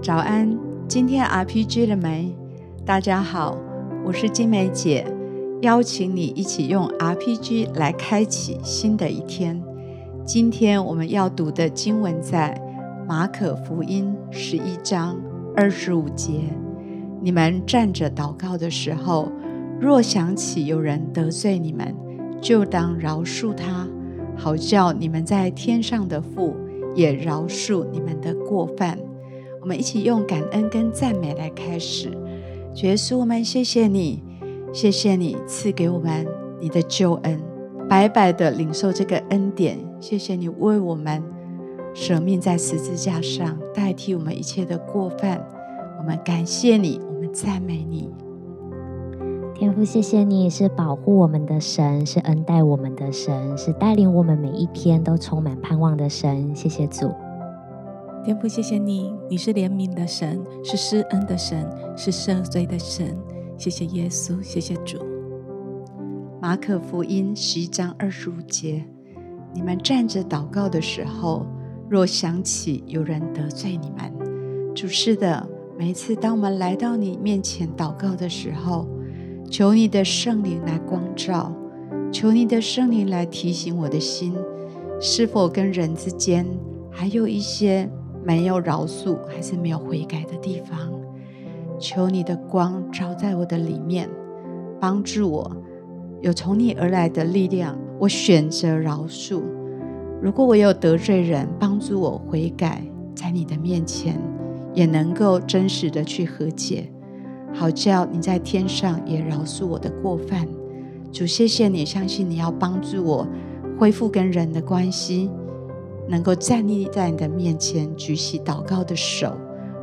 早安，今天 RPG 了没？大家好，我是金梅姐，邀请你一起用 RPG 来开启新的一天。今天我们要读的经文在马可福音十一章二十五节。你们站着祷告的时候，若想起有人得罪你们，就当饶恕他，好叫你们在天上的父也饶恕你们的过犯。我们一起用感恩跟赞美来开始。主耶稣，我们谢谢你，谢谢你赐给我们你的救恩，白白的领受这个恩典。谢谢你为我们舍命在十字架上，代替我们一切的过犯。我们感谢你，我们赞美你。天父，谢谢你是保护我们的神，是恩待我们的神，是带领我们每一天都充满盼望的神。谢谢主。天父，谢谢你，你是怜悯的神，是施恩的神，是赦罪的神。谢谢耶稣，谢谢主。马可福音十一章二十五节：你们站着祷告的时候，若想起有人得罪你们，主是的，每一次当我们来到你面前祷告的时候，求你的圣灵来光照，求你的圣灵来提醒我的心，是否跟人之间还有一些。没有饶恕，还是没有悔改的地方，求你的光照在我的里面，帮助我有从你而来的力量。我选择饶恕。如果我有得罪人，帮助我悔改，在你的面前也能够真实的去和解，好叫你在天上也饶恕我的过犯。主，谢谢你，相信你要帮助我恢复跟人的关系。能够站立在你的面前，举起祷告的手，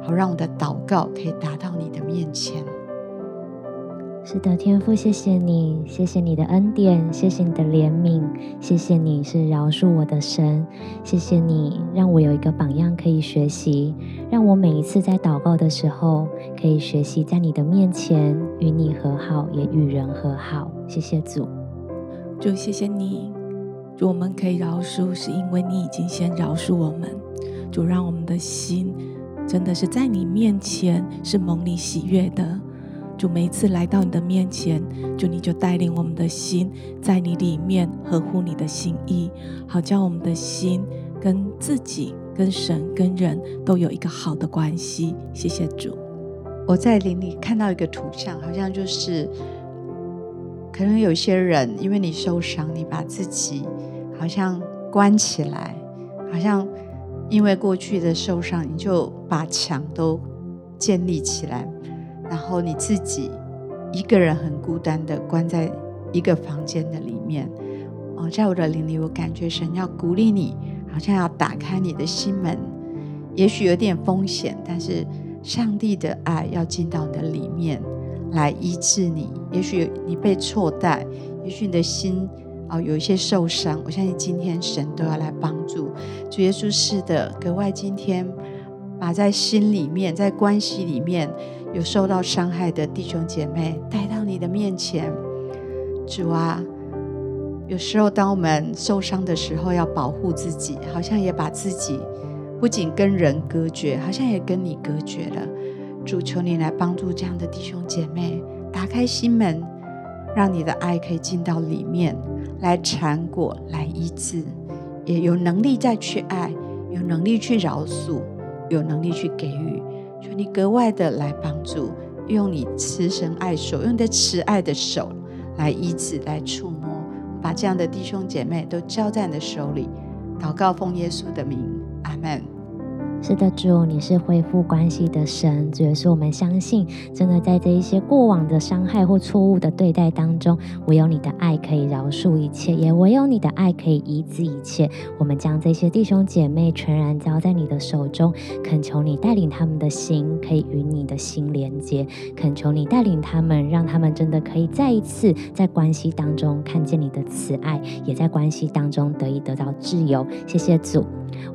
好让我的祷告可以达到你的面前。是的，天父，谢谢你，谢谢你的恩典，谢谢你的怜悯，谢谢你是饶恕我的神，谢谢你让我有一个榜样可以学习，让我每一次在祷告的时候可以学习在你的面前与你和好，也与人和好。谢谢主，主，谢谢你。主，我们可以饶恕，是因为你已经先饶恕我们。主，让我们的心真的是在你面前是蒙你喜悦的。主，每一次来到你的面前，主你就带领我们的心在你里面合乎你的心意，好叫我们的心跟自己、跟神、跟人都有一个好的关系。谢谢主。我在灵里看到一个图像，好像就是。可能有些人因为你受伤，你把自己好像关起来，好像因为过去的受伤，你就把墙都建立起来，然后你自己一个人很孤单的关在一个房间的里面。哦，在我的灵里，我感觉神要鼓励你，好像要打开你的心门，也许有点风险，但是上帝的爱要进到你的里面。来医治你，也许你被错待，也许你的心啊、哦、有一些受伤。我相信今天神都要来帮助。主耶稣是的，格外今天把在心里面、在关系里面有受到伤害的弟兄姐妹带到你的面前。主啊，有时候当我们受伤的时候，要保护自己，好像也把自己不仅跟人隔绝，好像也跟你隔绝了。主，求你来帮助这样的弟兄姐妹，打开心门，让你的爱可以进到里面，来缠裹，来医治，也有能力再去爱，有能力去饶恕，有能力去给予。求你格外的来帮助，用你慈神爱手，用你的慈爱的手来医治，来触摸，把这样的弟兄姐妹都交在你的手里。祷告奉耶稣的名，阿门。是的，主，你是恢复关系的神，主也是我们相信，真的在这一些过往的伤害或错误的对待当中，唯有你的爱可以饶恕一切，也唯有你的爱可以医治一切。我们将这些弟兄姐妹全然交在你的手中，恳求你带领他们的心可以与你的心连接，恳求你带领他们，让他们真的可以再一次在关系当中看见你的慈爱，也在关系当中得以得到自由。谢谢主，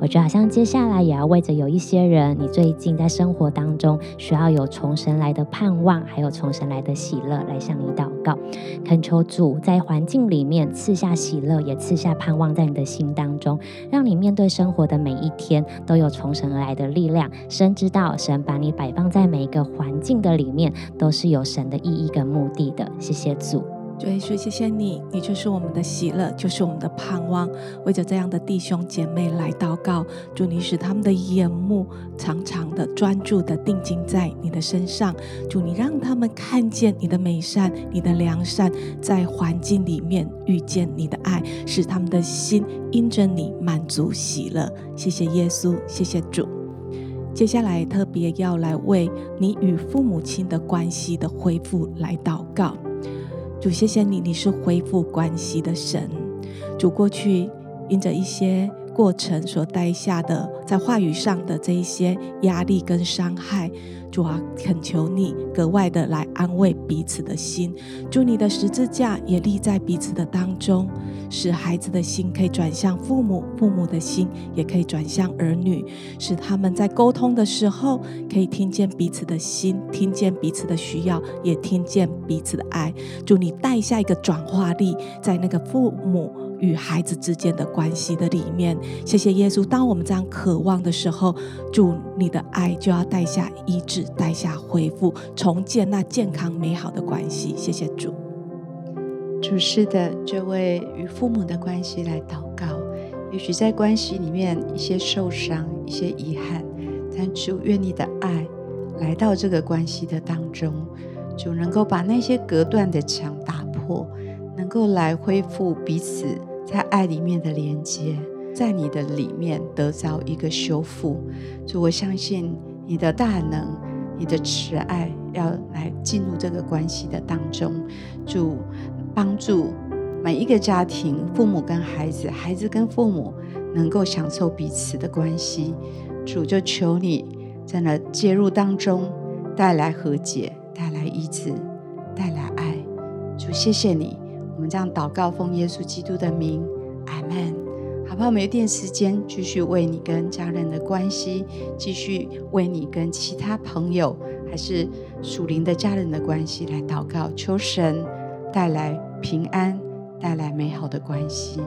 我觉得好像接下来也要为着。有一些人，你最近在生活当中需要有从神来的盼望，还有从神来的喜乐来向你祷告，恳求主在环境里面赐下喜乐，也赐下盼望在你的心当中，让你面对生活的每一天都有从神而来的力量。神知道，神把你摆放在每一个环境的里面，都是有神的意义跟目的的。谢谢主。主耶稣，谢谢你，你就是我们的喜乐，就是我们的盼望。为着这样的弟兄姐妹来祷告，祝你使他们的眼目常常的专注的定睛在你的身上。祝你让他们看见你的美善、你的良善，在环境里面遇见你的爱，使他们的心因着你满足喜乐。谢谢耶稣，谢谢主。接下来特别要来为你与父母亲的关系的恢复来祷告。主，谢谢你，你是恢复关系的神。主，过去因着一些过程所带下的，在话语上的这一些压力跟伤害。主啊，恳求你格外的来安慰彼此的心。祝你的十字架也立在彼此的当中，使孩子的心可以转向父母，父母的心也可以转向儿女，使他们在沟通的时候可以听见彼此的心，听见彼此的需要，也听见彼此的爱。祝你带下一个转化力，在那个父母。与孩子之间的关系的里面，谢谢耶稣。当我们这样渴望的时候，主你的爱就要带下医治，带下恢复，重建那健康美好的关系。谢谢主。主是的，就为与父母的关系来祷告。也许在关系里面一些受伤、一些遗憾，但主愿你的爱来到这个关系的当中，主能够把那些隔断的墙打破，能够来恢复彼此。在爱里面的连接，在你的里面得着一个修复。主，我相信你的大能，你的慈爱要来进入这个关系的当中。主，帮助每一个家庭，父母跟孩子，孩子跟父母能够享受彼此的关系。主，就求你在那介入当中，带来和解，带来医治，带来爱。主，谢谢你。我们这样祷告，奉耶稣基督的名，阿门。好不好？我们有点时间，继续为你跟家人的关系，继续为你跟其他朋友，还是属灵的家人的关系来祷告，求神带来平安，带来美好的关系。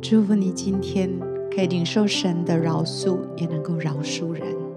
祝福你今天可以领受神的饶恕，也能够饶恕人。